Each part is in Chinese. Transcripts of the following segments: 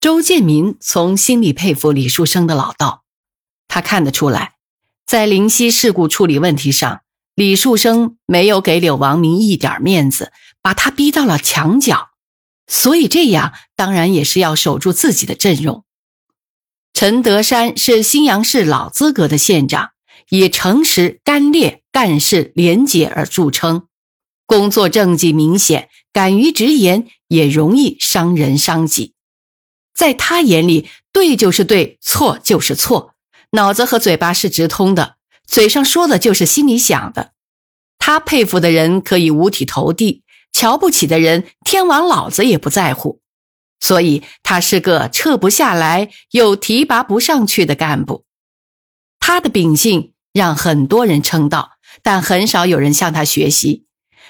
周建民从心里佩服李树生的老道，他看得出来，在灵溪事故处理问题上，李树生没有给柳王明一点面子，把他逼到了墙角，所以这样当然也是要守住自己的阵容。陈德山是新阳市老资格的县长，以诚实、干练、干事廉洁而著称，工作政绩明显，敢于直言，也容易伤人伤己。在他眼里，对就是对，错就是错，脑子和嘴巴是直通的，嘴上说的就是心里想的。他佩服的人可以五体投地，瞧不起的人，天王老子也不在乎。所以，他是个撤不下来又提拔不上去的干部。他的秉性让很多人称道，但很少有人向他学习。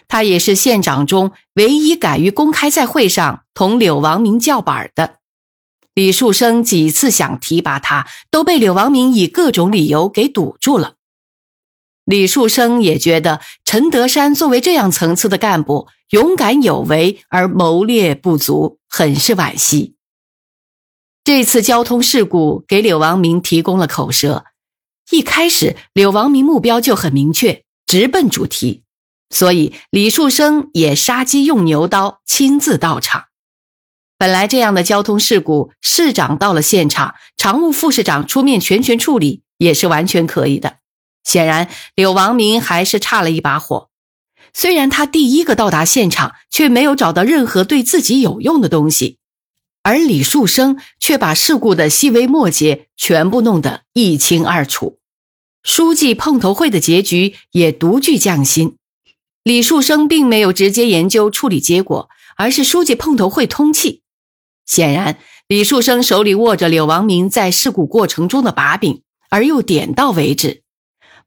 他也是县长中唯一敢于公开在会上同柳王明叫板的。李树生几次想提拔他，都被柳王明以各种理由给堵住了。李树生也觉得陈德山作为这样层次的干部，勇敢有为而谋略不足，很是惋惜。这次交通事故给柳王明提供了口舌。一开始，柳王明目标就很明确，直奔主题，所以李树生也杀鸡用牛刀，亲自到场。本来这样的交通事故，市长到了现场，常务副市长出面全权处理也是完全可以的。显然，柳王明还是差了一把火。虽然他第一个到达现场，却没有找到任何对自己有用的东西，而李树生却把事故的细微末节全部弄得一清二楚。书记碰头会的结局也独具匠心。李树生并没有直接研究处理结果，而是书记碰头会通气。显然，李树生手里握着柳王明在事故过程中的把柄，而又点到为止，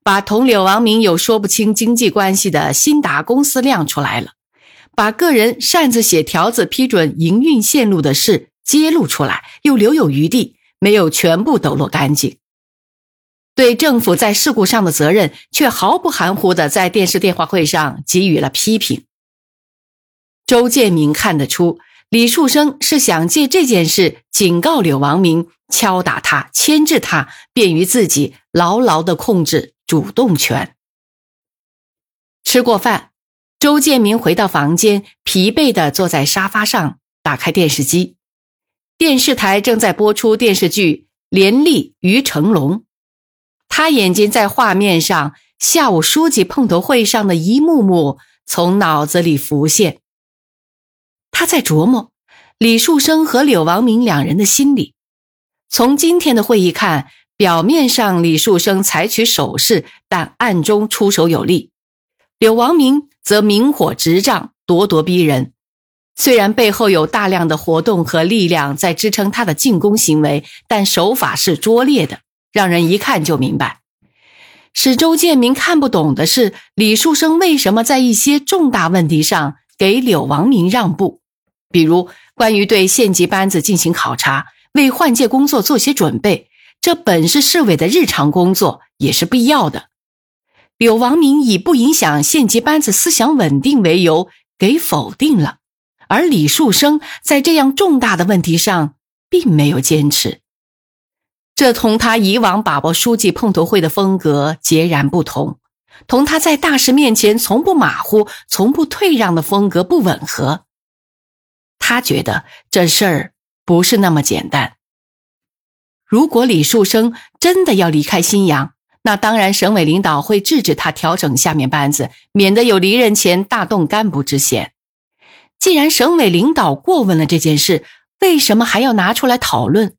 把同柳王明有说不清经济关系的新达公司亮出来了，把个人擅自写条子批准营运线路的事揭露出来，又留有余地，没有全部抖落干净。对政府在事故上的责任，却毫不含糊的在电视电话会上给予了批评。周建明看得出。李树生是想借这件事警告柳王明，敲打他，牵制他，便于自己牢牢的控制主动权。吃过饭，周建明回到房间，疲惫的坐在沙发上，打开电视机。电视台正在播出电视剧《连吏于成龙》，他眼睛在画面上，下午书记碰头会上的一幕幕从脑子里浮现。他在琢磨李树生和柳王明两人的心理。从今天的会议看，表面上李树生采取守势，但暗中出手有力；柳王明则明火执仗，咄咄逼人。虽然背后有大量的活动和力量在支撑他的进攻行为，但手法是拙劣的，让人一看就明白。使周建明看不懂的是，李树生为什么在一些重大问题上给柳王明让步。比如，关于对县级班子进行考察，为换届工作做些准备，这本是市委的日常工作，也是必要的。柳王明以不影响县级班子思想稳定为由给否定了，而李树生在这样重大的问题上并没有坚持，这同他以往把握书记碰头会的风格截然不同，同他在大事面前从不马虎、从不退让的风格不吻合。他觉得这事儿不是那么简单。如果李树生真的要离开新阳，那当然省委领导会制止他调整下面班子，免得有离任前大动干部之嫌。既然省委领导过问了这件事，为什么还要拿出来讨论？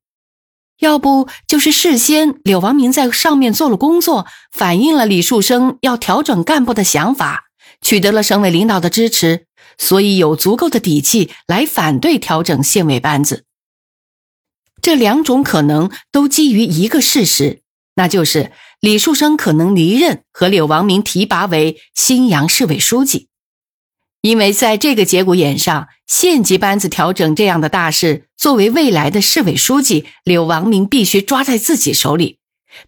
要不就是事先柳王明在上面做了工作，反映了李树生要调整干部的想法，取得了省委领导的支持。所以有足够的底气来反对调整县委班子。这两种可能都基于一个事实，那就是李树生可能离任和柳王明提拔为新阳市委书记。因为在这个节骨眼上，县级班子调整这样的大事，作为未来的市委书记，柳王明必须抓在自己手里，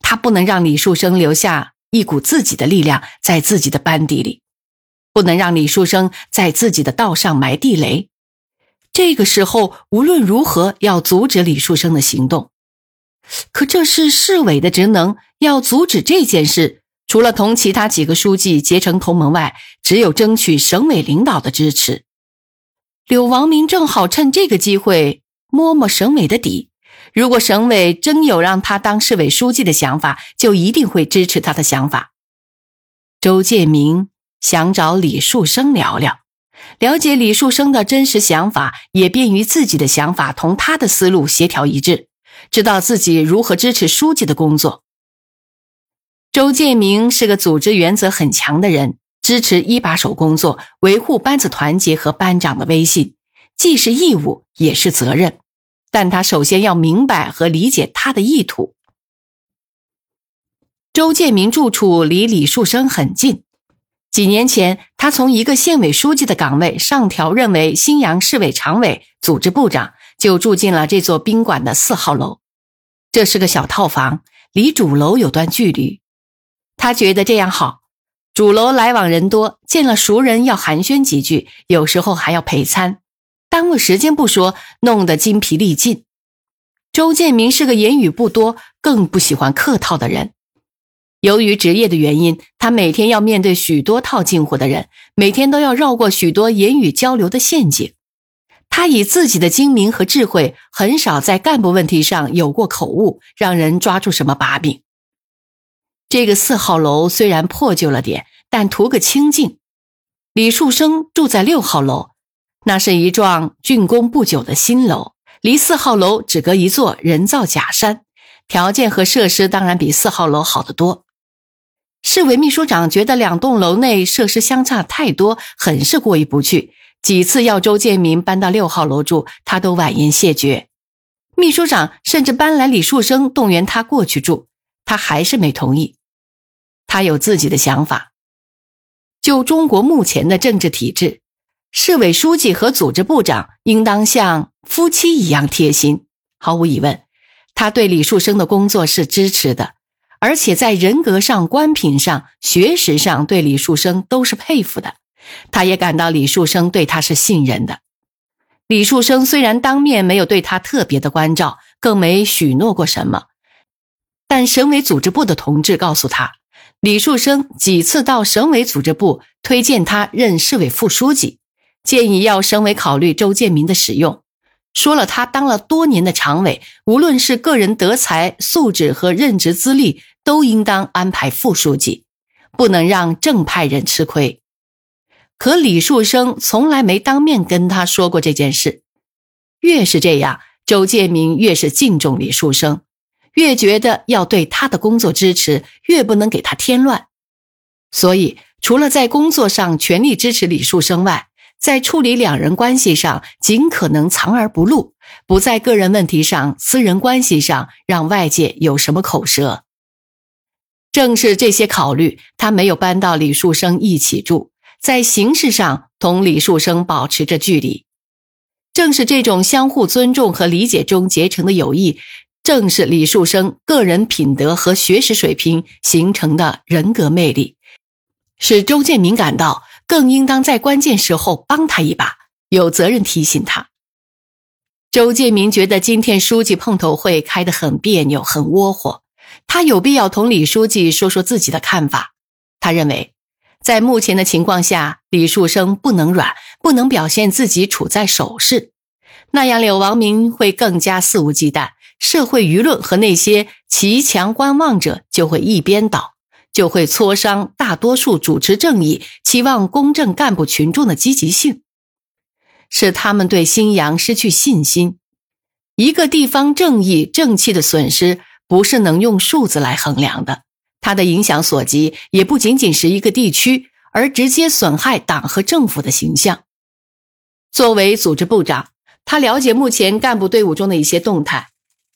他不能让李树生留下一股自己的力量在自己的班底里，不能让李树生在自己的道上埋地雷。这个时候，无论如何要阻止李树生的行动。可这是市委的职能，要阻止这件事，除了同其他几个书记结成同盟外，只有争取省委领导的支持。柳王明正好趁这个机会摸摸省委的底，如果省委真有让他当市委书记的想法，就一定会支持他的想法。周建明想找李树生聊聊。了解李树生的真实想法，也便于自己的想法同他的思路协调一致，知道自己如何支持书记的工作。周建明是个组织原则很强的人，支持一把手工作，维护班子团结和班长的威信，既是义务也是责任。但他首先要明白和理解他的意图。周建明住处离李树生很近。几年前，他从一个县委书记的岗位上调任为新阳市委常委、组织部长，就住进了这座宾馆的四号楼。这是个小套房，离主楼有段距离。他觉得这样好，主楼来往人多，见了熟人要寒暄几句，有时候还要陪餐，耽误时间不说，弄得精疲力尽。周建明是个言语不多，更不喜欢客套的人。由于职业的原因，他每天要面对许多套近乎的人，每天都要绕过许多言语交流的陷阱。他以自己的精明和智慧，很少在干部问题上有过口误，让人抓住什么把柄。这个四号楼虽然破旧了点，但图个清静。李树生住在六号楼，那是一幢竣工不久的新楼，离四号楼只隔一座人造假山，条件和设施当然比四号楼好得多。市委秘书长觉得两栋楼内设施相差太多，很是过意不去。几次要周建民搬到六号楼住，他都婉言谢绝。秘书长甚至搬来李树生动员他过去住，他还是没同意。他有自己的想法。就中国目前的政治体制，市委书记和组织部长应当像夫妻一样贴心。毫无疑问，他对李树生的工作是支持的。而且在人格上、官品上、学识上，对李树生都是佩服的。他也感到李树生对他是信任的。李树生虽然当面没有对他特别的关照，更没许诺过什么，但省委组织部的同志告诉他，李树生几次到省委组织部推荐他任市委副书记，建议要省委考虑周建民的使用。说了，他当了多年的常委，无论是个人德才、素质和任职资历，都应当安排副书记，不能让正派人吃亏。可李树生从来没当面跟他说过这件事。越是这样，周建明越是敬重李树生，越觉得要对他的工作支持，越不能给他添乱。所以，除了在工作上全力支持李树生外，在处理两人关系上，尽可能藏而不露，不在个人问题上、私人关系上让外界有什么口舌。正是这些考虑，他没有搬到李树生一起住，在形式上同李树生保持着距离。正是这种相互尊重和理解中结成的友谊，正是李树生个人品德和学识水平形成的人格魅力，使周建民感到。更应当在关键时候帮他一把，有责任提醒他。周建明觉得今天书记碰头会开得很别扭，很窝火，他有必要同李书记说说自己的看法。他认为，在目前的情况下，李树生不能软，不能表现自己处在守势，那样柳王明会更加肆无忌惮，社会舆论和那些骑墙观望者就会一边倒。就会挫伤大多数主持正义、期望公正干部群众的积极性，使他们对新阳失去信心。一个地方正义正气的损失，不是能用数字来衡量的。它的影响所及，也不仅仅是一个地区，而直接损害党和政府的形象。作为组织部长，他了解目前干部队伍中的一些动态。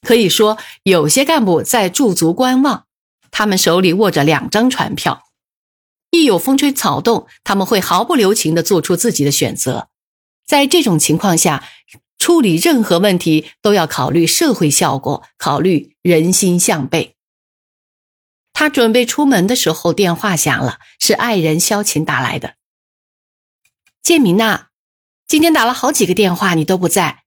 可以说，有些干部在驻足观望，他们手里握着两张船票，一有风吹草动，他们会毫不留情地做出自己的选择。在这种情况下，处理任何问题都要考虑社会效果，考虑人心向背。他准备出门的时候，电话响了，是爱人萧琴打来的。建明呐，今天打了好几个电话，你都不在。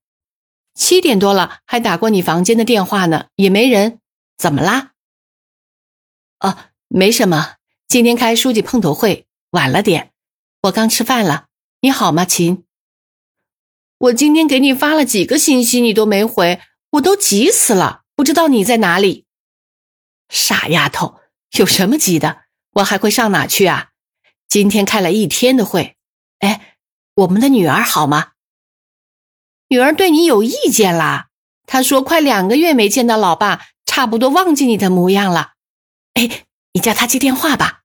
七点多了，还打过你房间的电话呢，也没人，怎么啦？哦，没什么，今天开书记碰头会，晚了点。我刚吃饭了。你好吗，秦？我今天给你发了几个信息，你都没回，我都急死了，不知道你在哪里。傻丫头，有什么急的？我还会上哪去啊？今天开了一天的会。哎，我们的女儿好吗？女儿对你有意见啦。她说快两个月没见到老爸，差不多忘记你的模样了。哎，你叫他接电话吧。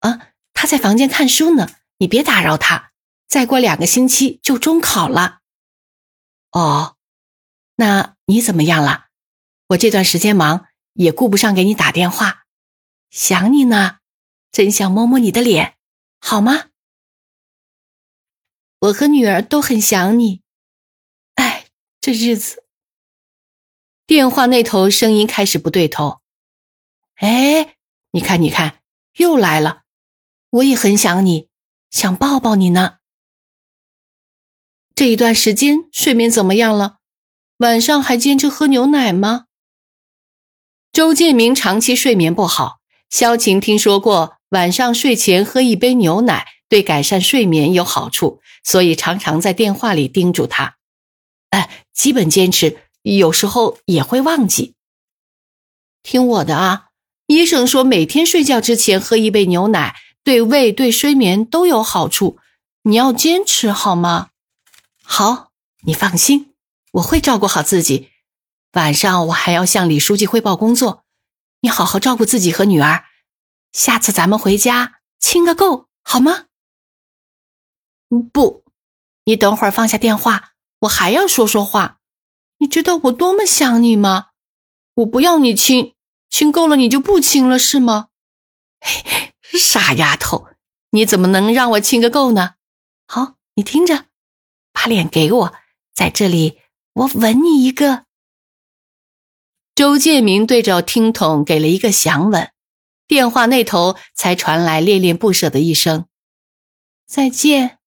啊，他在房间看书呢，你别打扰他。再过两个星期就中考了。哦，那你怎么样了？我这段时间忙，也顾不上给你打电话，想你呢，真想摸摸你的脸，好吗？我和女儿都很想你，哎，这日子。电话那头声音开始不对头，哎，你看，你看，又来了，我也很想你，想抱抱你呢。这一段时间睡眠怎么样了？晚上还坚持喝牛奶吗？周建明长期睡眠不好，萧晴听说过晚上睡前喝一杯牛奶。对改善睡眠有好处，所以常常在电话里叮嘱他。哎，基本坚持，有时候也会忘记。听我的啊，医生说每天睡觉之前喝一杯牛奶，对胃、对睡眠都有好处。你要坚持好吗？好，你放心，我会照顾好自己。晚上我还要向李书记汇报工作，你好好照顾自己和女儿。下次咱们回家亲个够，好吗？不，你等会儿放下电话，我还要说说话。你知道我多么想你吗？我不要你亲，亲够了你就不亲了是吗？傻丫头，你怎么能让我亲个够呢？好，你听着，把脸给我，在这里我吻你一个。周建明对着听筒给了一个响吻，电话那头才传来恋恋不舍的一声：“再见。”